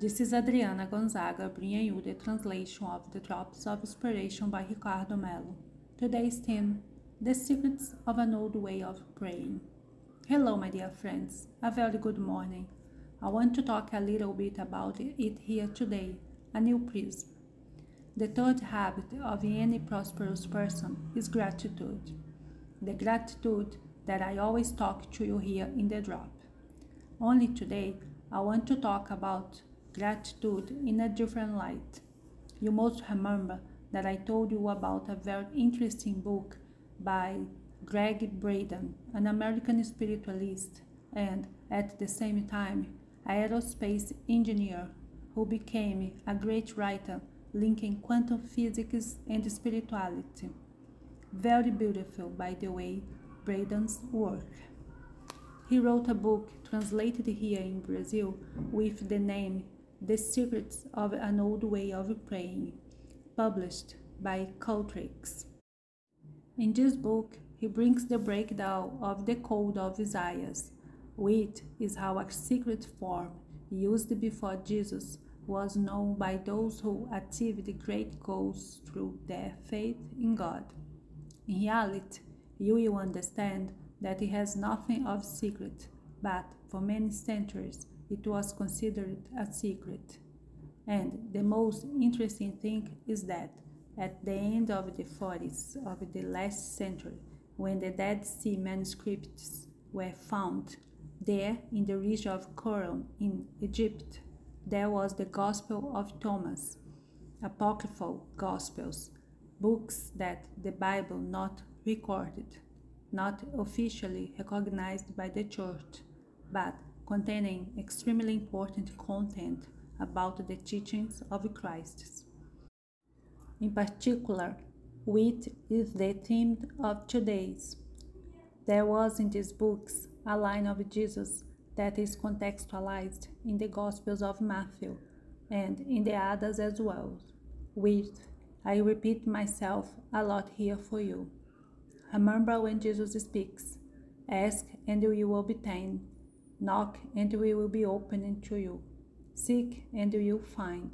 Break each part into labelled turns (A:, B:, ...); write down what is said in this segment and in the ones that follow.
A: This is Adriana Gonzaga bringing you the translation of The Drops of Inspiration by Ricardo Mello. Today's theme The Secrets of an Old Way of Praying. Hello, my dear friends. A very good morning. I want to talk a little bit about it here today a new prism. The third habit of any prosperous person is gratitude. The gratitude that I always talk to you here in the drop. Only today, I want to talk about gratitude in a different light. You must remember that I told you about a very interesting book by Gregg Braden, an American spiritualist and at the same time aerospace engineer who became a great writer linking quantum physics and spirituality. Very beautiful, by the way, Braden's work. He wrote a book translated here in Brazil with the name The Secrets of an Old Way of Praying, published by Cultrix. In this book, he brings the breakdown of the Code of Isaiah, which is how a secret form used before Jesus was known by those who achieved great goals through their faith in God. In reality, you will understand that it has nothing of secret, but for many centuries it was considered a secret. And the most interesting thing is that at the end of the 40s of the last century, when the Dead Sea manuscripts were found there in the region of Qumran in Egypt, there was the Gospel of Thomas, apocryphal Gospels, books that the Bible not recorded, not officially recognized by the Church, but containing extremely important content about the teachings of Christ. In particular, wheat is the theme of today's. There was in these books a line of Jesus that is contextualized in the Gospels of Matthew and in the others as well, with I repeat myself a lot here for you. Remember when Jesus speaks, ask and you will obtain, knock and we will be opening to you, seek and you will find,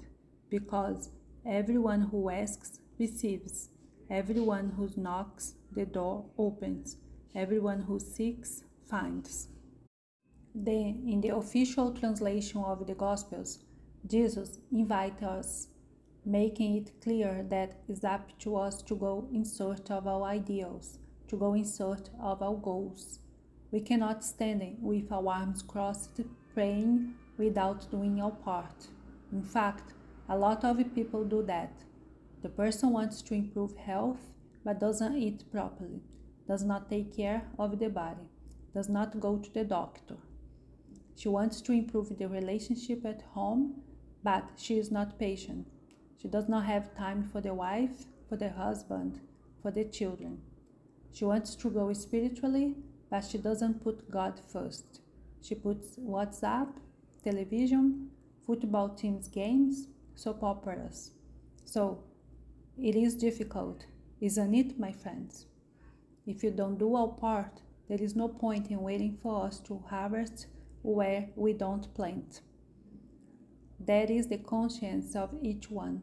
A: because everyone who asks receives, everyone who knocks the door opens, everyone who seeks finds. Then, in the official translation of the Gospels, Jesus invites us, making it clear that it's up to us to go in search of our ideals, to go in search of our goals. We cannot stand with our arms crossed praying without doing our part. In fact, a lot of people do that. The person wants to improve health but doesn't eat properly, does not take care of the body, does not go to the doctor she wants to improve the relationship at home, but she is not patient. She does not have time for the wife, for the husband, for the children. She wants to grow spiritually, but she doesn't put God first. She puts WhatsApp, television, football teams games, soap operas. So it is difficult, isn't it, my friends? If you don't do our part, there is no point in waiting for us to harvest where we don't plant. That is the conscience of each one,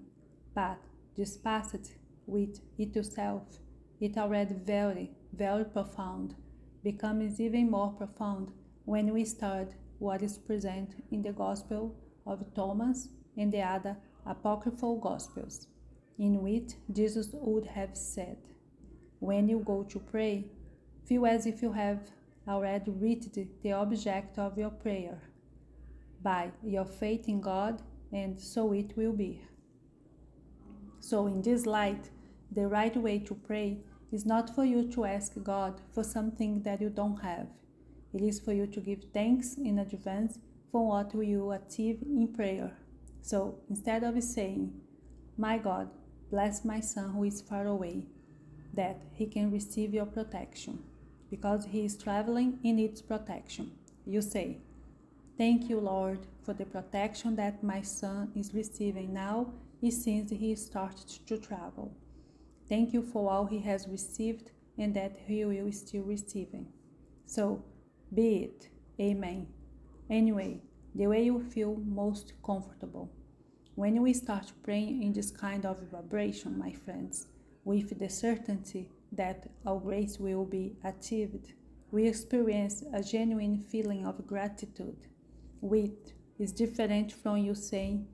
A: but dispersed with it itself, it already very, very profound, becomes even more profound when we start what is present in the Gospel of Thomas and the other apocryphal Gospels, in which Jesus would have said, When you go to pray, feel as if you have already reached the object of your prayer by your faith in God, and so it will be. So, in this light, the right way to pray is not for you to ask God for something that you don't have. It is for you to give thanks in advance for what you achieve in prayer. So, instead of saying, My God, bless my son who is far away, that he can receive your protection because he is traveling in its protection. You say, Thank you, Lord, for the protection that my son is receiving now since he started to travel. Thank you for all he has received and that he will still receiving. So, be it. Amen. Anyway, the way you feel most comfortable. When we start praying in this kind of vibration, my friends, with the certainty that our grace will be achieved, we experience a genuine feeling of gratitude, which is different from you saying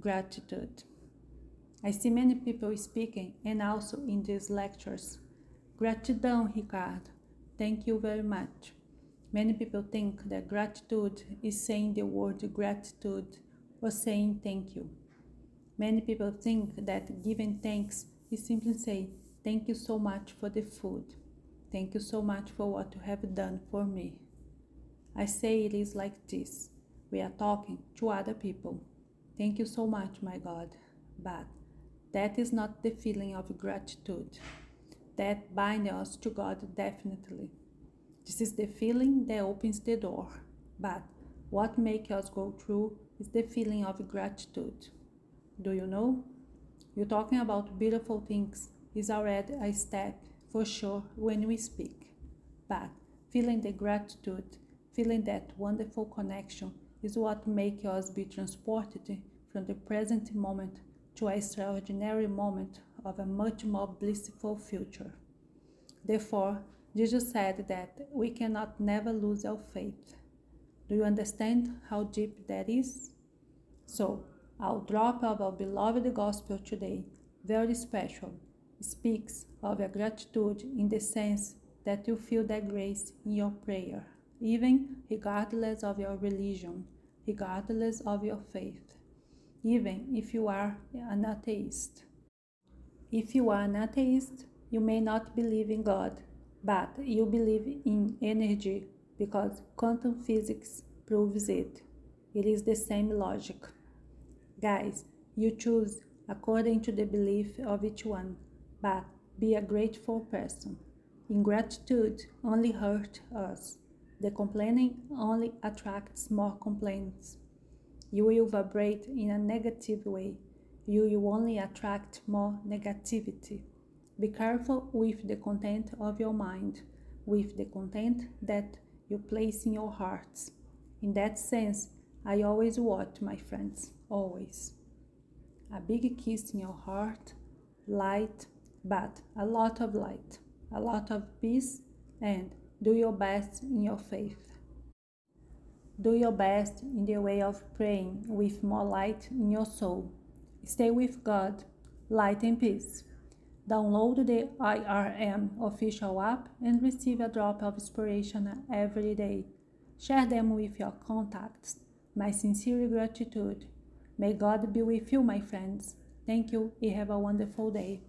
A: gratitude. I see many people speaking and also in these lectures. Gratidão, Ricardo. Thank you very much. Many people think that gratitude is saying the word gratitude or saying thank you. Many people think that giving thanks is simply say thank you so much for the food. Thank you so much for what you have done for me. I say it is like this. We are talking to other people. Thank you so much, my God. But that is not the feeling of gratitude. That binds us to God definitely. This is the feeling that opens the door. But what makes us go through is the feeling of gratitude. Do you know? You're talking about beautiful things is already a step for sure when we speak. But feeling the gratitude, feeling that wonderful connection is what makes us be transported from the present moment to an extraordinary moment of a much more blissful future. Therefore, Jesus said that we cannot never lose our faith. Do you understand how deep that is? So, our drop of our beloved gospel today, very special, speaks of your gratitude in the sense that you feel that grace in your prayer, even regardless of your religion, regardless of your faith even if you are an atheist. If you are an atheist, you may not believe in God, but you believe in energy because quantum physics proves it. It is the same logic. Guys, you choose according to the belief of each one, but be a grateful person. Ingratitude only hurts us. The complaining only attracts more complaints you will vibrate in a negative way. You will only attract more negativity. Be careful with the content of your mind, with the content that you place in your hearts. In that sense, I always watch, my friends, always. A big kiss in your heart, light, but a lot of light, a lot of peace, and do your best in your faith. Do your best in the way of praying with more light in your soul. Stay with God, light and peace. Download the IRM official app and receive a drop of inspiration every day. Share them with your contacts. My sincere gratitude. May God be with you, my friends. Thank you and have a wonderful day.